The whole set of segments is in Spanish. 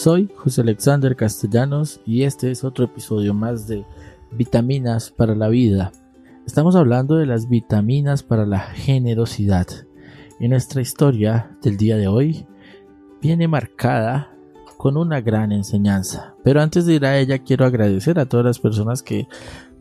Soy José Alexander Castellanos y este es otro episodio más de Vitaminas para la Vida. Estamos hablando de las vitaminas para la generosidad. Y nuestra historia del día de hoy viene marcada con una gran enseñanza. Pero antes de ir a ella quiero agradecer a todas las personas que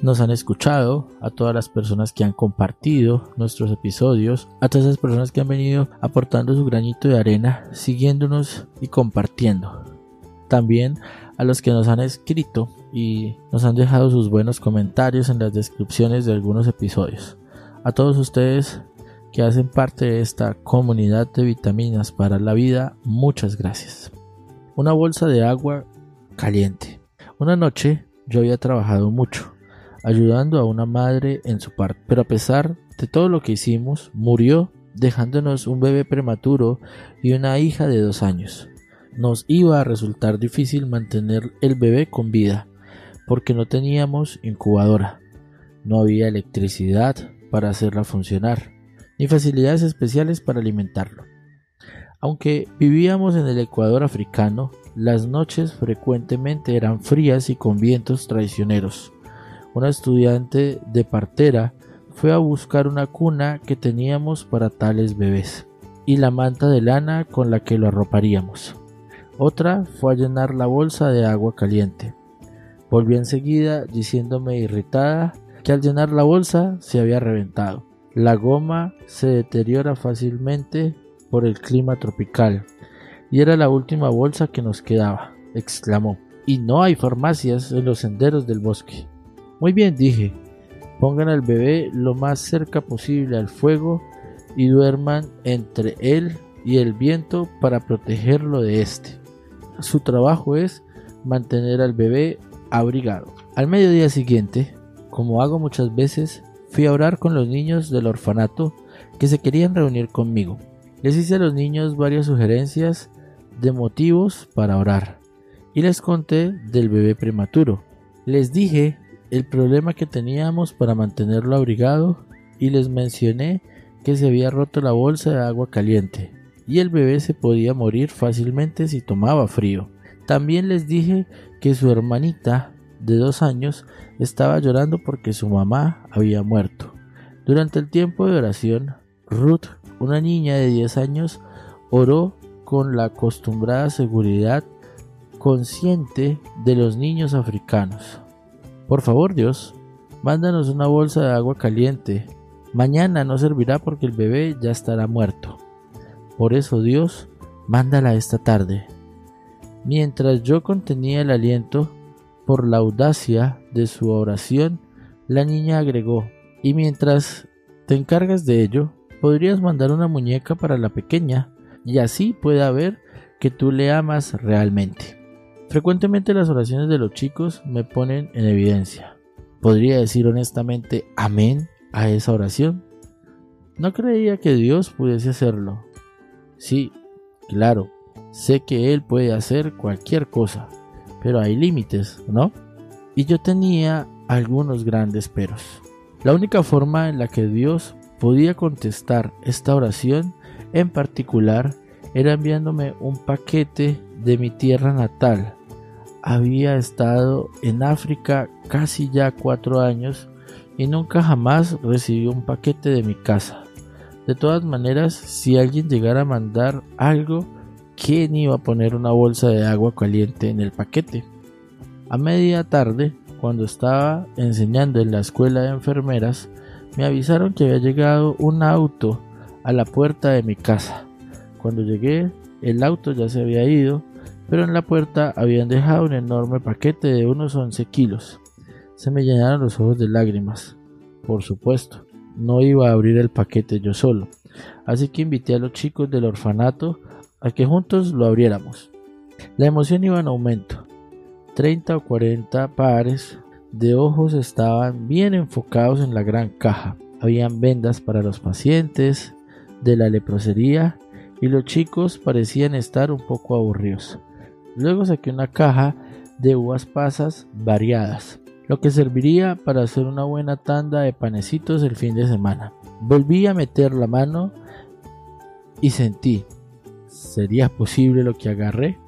nos han escuchado, a todas las personas que han compartido nuestros episodios, a todas esas personas que han venido aportando su granito de arena, siguiéndonos y compartiendo. También a los que nos han escrito y nos han dejado sus buenos comentarios en las descripciones de algunos episodios. A todos ustedes que hacen parte de esta comunidad de vitaminas para la vida, muchas gracias. Una bolsa de agua caliente. Una noche yo había trabajado mucho ayudando a una madre en su parto. Pero a pesar de todo lo que hicimos, murió dejándonos un bebé prematuro y una hija de dos años. Nos iba a resultar difícil mantener el bebé con vida, porque no teníamos incubadora, no había electricidad para hacerla funcionar, ni facilidades especiales para alimentarlo. Aunque vivíamos en el Ecuador africano, las noches frecuentemente eran frías y con vientos traicioneros una estudiante de partera fue a buscar una cuna que teníamos para tales bebés y la manta de lana con la que lo arroparíamos. Otra fue a llenar la bolsa de agua caliente. Volvió enseguida diciéndome irritada que al llenar la bolsa se había reventado. La goma se deteriora fácilmente por el clima tropical y era la última bolsa que nos quedaba, exclamó. Y no hay farmacias en los senderos del bosque. Muy bien, dije. Pongan al bebé lo más cerca posible al fuego y duerman entre él y el viento para protegerlo de este. Su trabajo es mantener al bebé abrigado. Al mediodía siguiente, como hago muchas veces, fui a orar con los niños del orfanato que se querían reunir conmigo. Les hice a los niños varias sugerencias de motivos para orar y les conté del bebé prematuro. Les dije el problema que teníamos para mantenerlo abrigado y les mencioné que se había roto la bolsa de agua caliente y el bebé se podía morir fácilmente si tomaba frío. También les dije que su hermanita de dos años estaba llorando porque su mamá había muerto. Durante el tiempo de oración, Ruth, una niña de 10 años, oró con la acostumbrada seguridad consciente de los niños africanos. Por favor, Dios, mándanos una bolsa de agua caliente. Mañana no servirá porque el bebé ya estará muerto. Por eso, Dios, mándala esta tarde. Mientras yo contenía el aliento por la audacia de su oración, la niña agregó, y mientras te encargas de ello, podrías mandar una muñeca para la pequeña, y así pueda ver que tú le amas realmente. Frecuentemente las oraciones de los chicos me ponen en evidencia. ¿Podría decir honestamente amén a esa oración? No creía que Dios pudiese hacerlo. Sí, claro, sé que Él puede hacer cualquier cosa, pero hay límites, ¿no? Y yo tenía algunos grandes peros. La única forma en la que Dios podía contestar esta oración en particular era enviándome un paquete de mi tierra natal. Había estado en África casi ya cuatro años y nunca jamás recibí un paquete de mi casa. De todas maneras, si alguien llegara a mandar algo, ¿quién iba a poner una bolsa de agua caliente en el paquete? A media tarde, cuando estaba enseñando en la escuela de enfermeras, me avisaron que había llegado un auto a la puerta de mi casa. Cuando llegué, el auto ya se había ido, pero en la puerta habían dejado un enorme paquete de unos 11 kilos. Se me llenaron los ojos de lágrimas. Por supuesto, no iba a abrir el paquete yo solo, así que invité a los chicos del orfanato a que juntos lo abriéramos. La emoción iba en aumento. 30 o 40 pares de ojos estaban bien enfocados en la gran caja. Habían vendas para los pacientes de la leprosería y los chicos parecían estar un poco aburridos. Luego saqué una caja de uvas pasas variadas, lo que serviría para hacer una buena tanda de panecitos el fin de semana. Volví a meter la mano y sentí, ¿sería posible lo que agarré?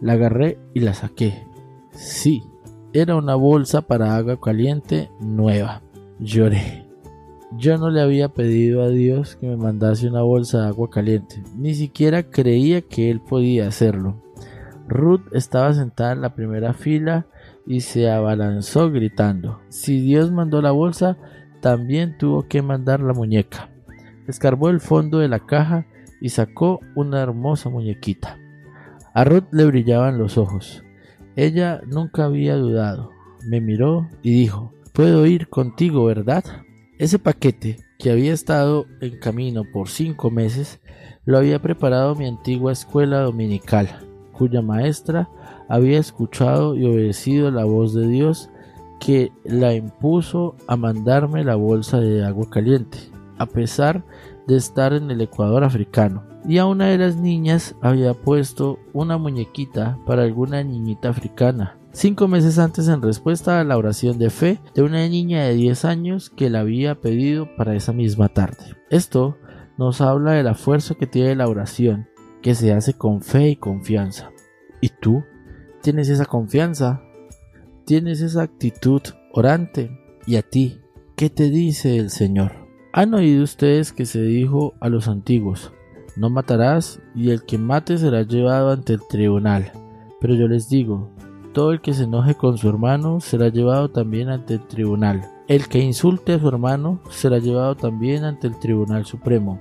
La agarré y la saqué. Sí, era una bolsa para agua caliente nueva. Lloré. Yo no le había pedido a Dios que me mandase una bolsa de agua caliente, ni siquiera creía que Él podía hacerlo. Ruth estaba sentada en la primera fila y se abalanzó gritando. Si Dios mandó la bolsa, también tuvo que mandar la muñeca. Escarbó el fondo de la caja y sacó una hermosa muñequita. A Ruth le brillaban los ojos. Ella nunca había dudado. Me miró y dijo, Puedo ir contigo, ¿verdad? Ese paquete, que había estado en camino por cinco meses, lo había preparado mi antigua escuela dominical, cuya maestra había escuchado y obedecido la voz de Dios que la impuso a mandarme la bolsa de agua caliente, a pesar de estar en el Ecuador africano. Y a una de las niñas había puesto una muñequita para alguna niñita africana, cinco meses antes en respuesta a la oración de fe de una niña de 10 años que la había pedido para esa misma tarde. Esto nos habla de la fuerza que tiene la oración, que se hace con fe y confianza. ¿Y tú? ¿Tienes esa confianza? ¿Tienes esa actitud orante? ¿Y a ti? ¿Qué te dice el Señor? Han oído ustedes que se dijo a los antiguos, no matarás y el que mate será llevado ante el tribunal. Pero yo les digo, todo el que se enoje con su hermano será llevado también ante el tribunal. El que insulte a su hermano será llevado también ante el tribunal supremo.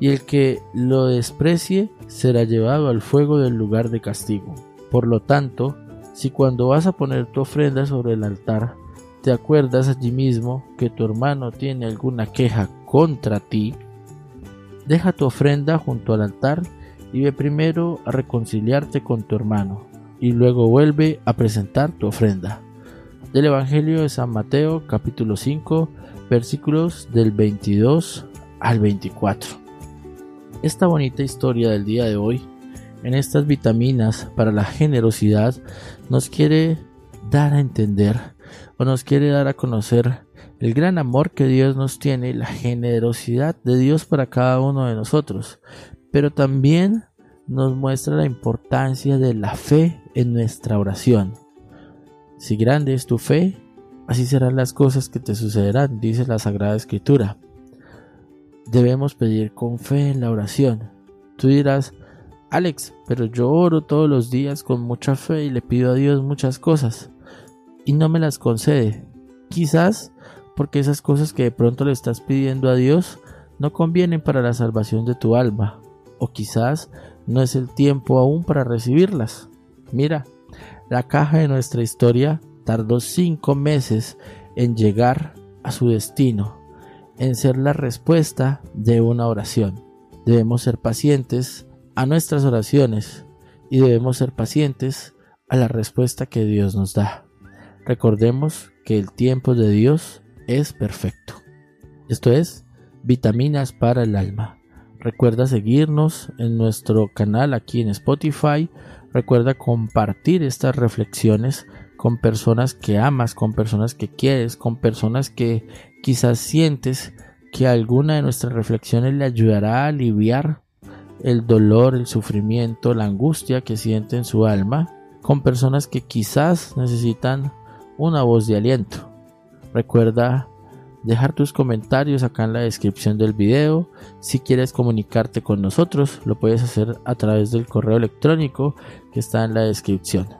Y el que lo desprecie será llevado al fuego del lugar de castigo. Por lo tanto, si cuando vas a poner tu ofrenda sobre el altar, te acuerdas allí mismo que tu hermano tiene alguna queja contra ti, deja tu ofrenda junto al altar y ve primero a reconciliarte con tu hermano y luego vuelve a presentar tu ofrenda. Del Evangelio de San Mateo capítulo 5 versículos del 22 al 24. Esta bonita historia del día de hoy, en estas vitaminas para la generosidad, nos quiere dar a entender o nos quiere dar a conocer el gran amor que Dios nos tiene, la generosidad de Dios para cada uno de nosotros, pero también nos muestra la importancia de la fe en nuestra oración. Si grande es tu fe, así serán las cosas que te sucederán, dice la Sagrada Escritura. Debemos pedir con fe en la oración. Tú dirás, Alex, pero yo oro todos los días con mucha fe y le pido a Dios muchas cosas y no me las concede. Quizás porque esas cosas que de pronto le estás pidiendo a Dios no convienen para la salvación de tu alma, o quizás no es el tiempo aún para recibirlas. Mira, la caja de nuestra historia tardó cinco meses en llegar a su destino, en ser la respuesta de una oración. Debemos ser pacientes a nuestras oraciones y debemos ser pacientes a la respuesta que Dios nos da. Recordemos que el tiempo de Dios es perfecto. Esto es vitaminas para el alma. Recuerda seguirnos en nuestro canal aquí en Spotify. Recuerda compartir estas reflexiones con personas que amas, con personas que quieres, con personas que quizás sientes que alguna de nuestras reflexiones le ayudará a aliviar el dolor, el sufrimiento, la angustia que siente en su alma, con personas que quizás necesitan una voz de aliento. Recuerda dejar tus comentarios acá en la descripción del video. Si quieres comunicarte con nosotros, lo puedes hacer a través del correo electrónico que está en la descripción.